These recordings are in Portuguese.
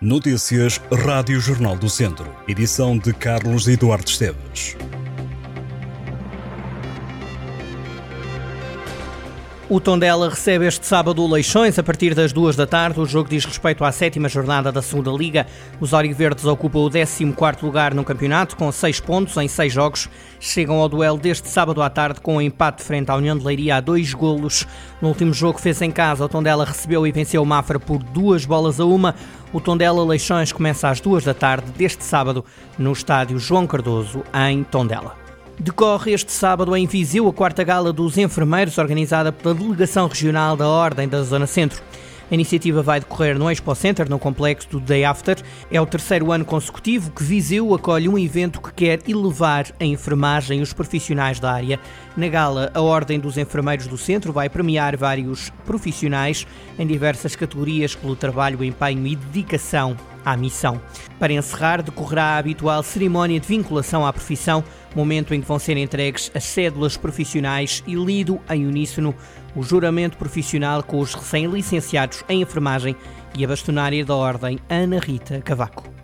Notícias Rádio Jornal do Centro. Edição de Carlos Eduardo Esteves. O Tondela recebe este sábado o Leixões a partir das duas da tarde. O jogo diz respeito à sétima jornada da segunda Liga. Os Verdes ocupam o 14 lugar no campeonato com seis pontos em seis jogos. Chegam ao duelo deste sábado à tarde com um empate frente à União de Leiria a dois golos. No último jogo fez em casa, o Tondela recebeu e venceu o Mafra por duas bolas a uma. O Tondela Leixões começa às duas da tarde deste sábado no estádio João Cardoso, em Tondela. Decorre este sábado em Viseu a quarta gala dos enfermeiros, organizada pela Delegação Regional da Ordem da Zona Centro. A iniciativa vai decorrer no Expo Center, no complexo do Day After. É o terceiro ano consecutivo que Viseu acolhe um evento que quer elevar a enfermagem e os profissionais da área. Na gala, a Ordem dos Enfermeiros do Centro vai premiar vários profissionais em diversas categorias pelo trabalho, empenho e dedicação à missão. Para encerrar, decorrerá a habitual cerimónia de vinculação à profissão, momento em que vão ser entregues as cédulas profissionais e lido em uníssono o juramento profissional com os recém-licenciados em enfermagem e a bastonária da Ordem Ana Rita Cavaco.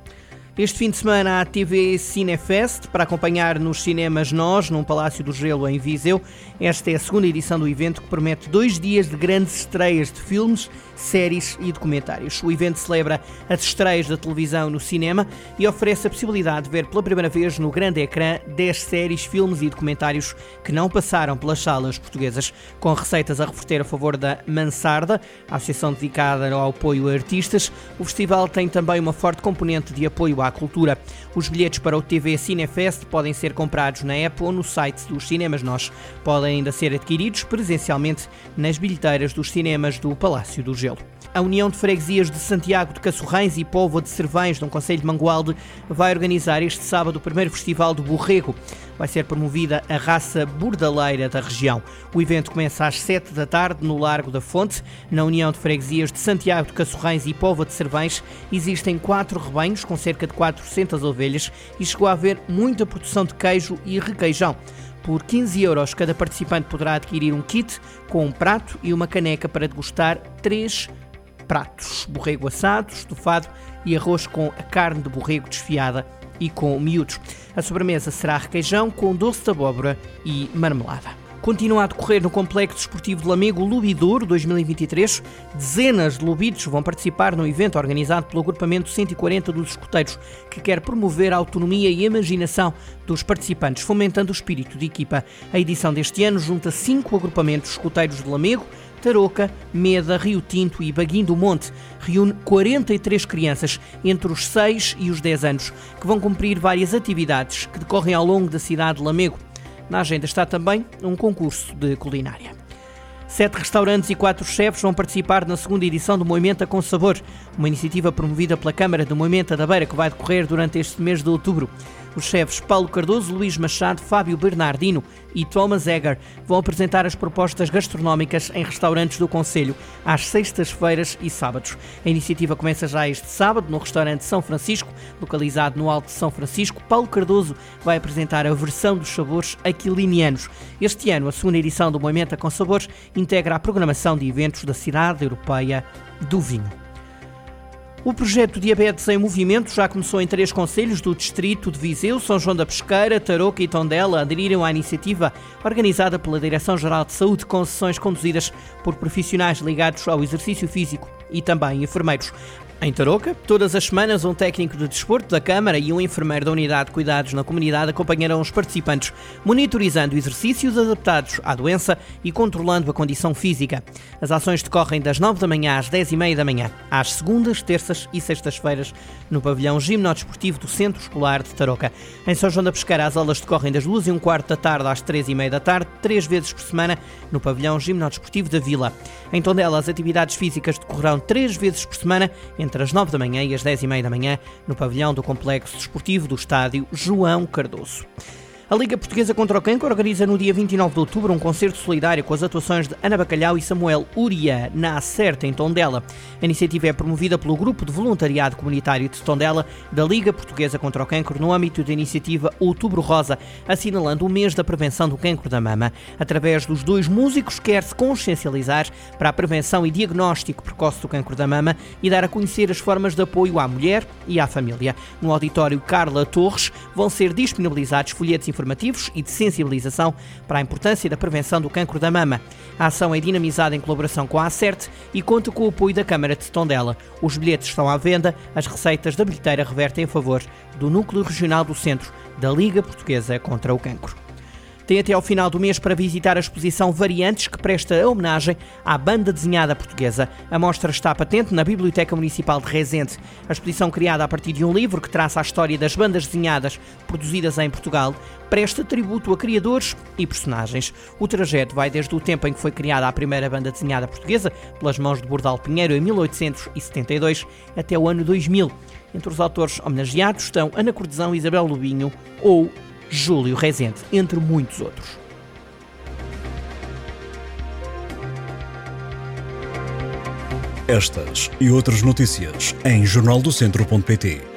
Este fim de semana a TV Cinefest para acompanhar nos cinemas Nós, num Palácio do Gelo em Viseu. Esta é a segunda edição do evento que promete dois dias de grandes estreias de filmes, séries e documentários. O evento celebra as estreias da televisão no cinema e oferece a possibilidade de ver pela primeira vez no grande ecrã 10 séries, filmes e documentários que não passaram pelas salas portuguesas, com receitas a reverter a favor da Mansarda, a associação dedicada ao apoio a artistas. O festival tem também uma forte componente de apoio à cultura. Os bilhetes para o TV Cinefest podem ser comprados na app ou no site dos cinemas Nós. Podem ainda ser adquiridos presencialmente nas bilheteiras dos cinemas do Palácio do Gelo. A União de Freguesias de Santiago de Cassorrães e Póvoa de Cervães, no Conselho de Mangualde, vai organizar este sábado o primeiro Festival do Borrego. Vai ser promovida a raça bordaleira da região. O evento começa às 7 da tarde no Largo da Fonte. Na União de Freguesias de Santiago de Cassorrães e Póvoa de Cervães existem quatro rebanhos com cerca de 400 ovelhas e chegou a haver muita produção de queijo e requeijão. Por 15 euros, cada participante poderá adquirir um kit com um prato e uma caneca para degustar três pratos: borrego assado, estofado e arroz com a carne de borrego desfiada e com miúdos. A sobremesa será requeijão com doce de abóbora e marmelada. Continua a decorrer no Complexo Desportivo de Lamego o Lubidouro 2023. Dezenas de lubidos vão participar no evento organizado pelo agrupamento 140 dos escuteiros, que quer promover a autonomia e a imaginação dos participantes, fomentando o espírito de equipa. A edição deste ano junta cinco agrupamentos escuteiros de Lamego, Tarouca, Meda, Rio Tinto e Baguim do Monte. Reúne 43 crianças entre os 6 e os 10 anos, que vão cumprir várias atividades que decorrem ao longo da cidade de Lamego. Na agenda está também um concurso de culinária. Sete restaurantes e quatro chefes vão participar na segunda edição do Moimenta com Sabor, uma iniciativa promovida pela Câmara do Moimenta da Beira que vai decorrer durante este mês de outubro. Os chefes Paulo Cardoso, Luís Machado, Fábio Bernardino e Thomas Egger vão apresentar as propostas gastronómicas em restaurantes do Conselho às sextas-feiras e sábados. A iniciativa começa já este sábado no restaurante São Francisco, localizado no Alto de São Francisco. Paulo Cardoso vai apresentar a versão dos sabores aquilinianos. Este ano, a segunda edição do Moimenta com Sabores integra a programação de eventos da Cidade Europeia do Vinho. O projeto Diabetes em Movimento já começou em três conselhos do distrito de Viseu, São João da Pesqueira, Tarouca e Tondela aderiram à iniciativa organizada pela Direção-Geral de Saúde com sessões conduzidas por profissionais ligados ao exercício físico e também enfermeiros. Em Tarouca, todas as semanas, um técnico de desporto da Câmara e um enfermeiro da Unidade de Cuidados na Comunidade acompanharão os participantes, monitorizando exercícios adaptados à doença e controlando a condição física. As ações decorrem das 9 da manhã às 10 e meia da manhã, às segundas, terças e sextas-feiras, no pavilhão gimnodesportivo do Centro Escolar de Tarouca. Em São João da Pesqueira, as aulas decorrem das 2 e um quarto da tarde às 3 e meia da tarde, três vezes por semana, no pavilhão gimnodesportivo da Vila. Em Tondela, as atividades físicas decorrerão três vezes por semana, entre as 9 da manhã e as 10 e meia da manhã, no pavilhão do Complexo Desportivo do Estádio João Cardoso. A Liga Portuguesa contra o Cancro organiza no dia 29 de outubro um concerto solidário com as atuações de Ana Bacalhau e Samuel Uria, na Acerta, em Tondela. A iniciativa é promovida pelo Grupo de Voluntariado Comunitário de Tondela da Liga Portuguesa contra o Cancro no âmbito da iniciativa Outubro Rosa, assinalando o mês da prevenção do cancro da mama. Através dos dois músicos, quer-se consciencializar para a prevenção e diagnóstico precoce do cancro da mama e dar a conhecer as formas de apoio à mulher e à família. No auditório Carla Torres vão ser disponibilizados folhetos informativos e de sensibilização para a importância da prevenção do cancro da mama. A ação é dinamizada em colaboração com a ACERT e conta com o apoio da Câmara de Tondela. Os bilhetes estão à venda, as receitas da bilheteira revertem em favor do Núcleo Regional do Centro da Liga Portuguesa contra o Cancro. Tem até ao final do mês para visitar a exposição Variantes, que presta homenagem à banda desenhada portuguesa. A mostra está patente na Biblioteca Municipal de Rezende. A exposição, criada a partir de um livro que traça a história das bandas desenhadas produzidas em Portugal, presta tributo a criadores e personagens. O trajeto vai desde o tempo em que foi criada a primeira banda desenhada portuguesa, pelas mãos de Bordal Pinheiro, em 1872, até o ano 2000. Entre os autores homenageados estão Ana Cortesão, Isabel Lubinho ou Júlio Rezende, entre muitos outros. Estas e outras notícias em jornaldocentro.pt.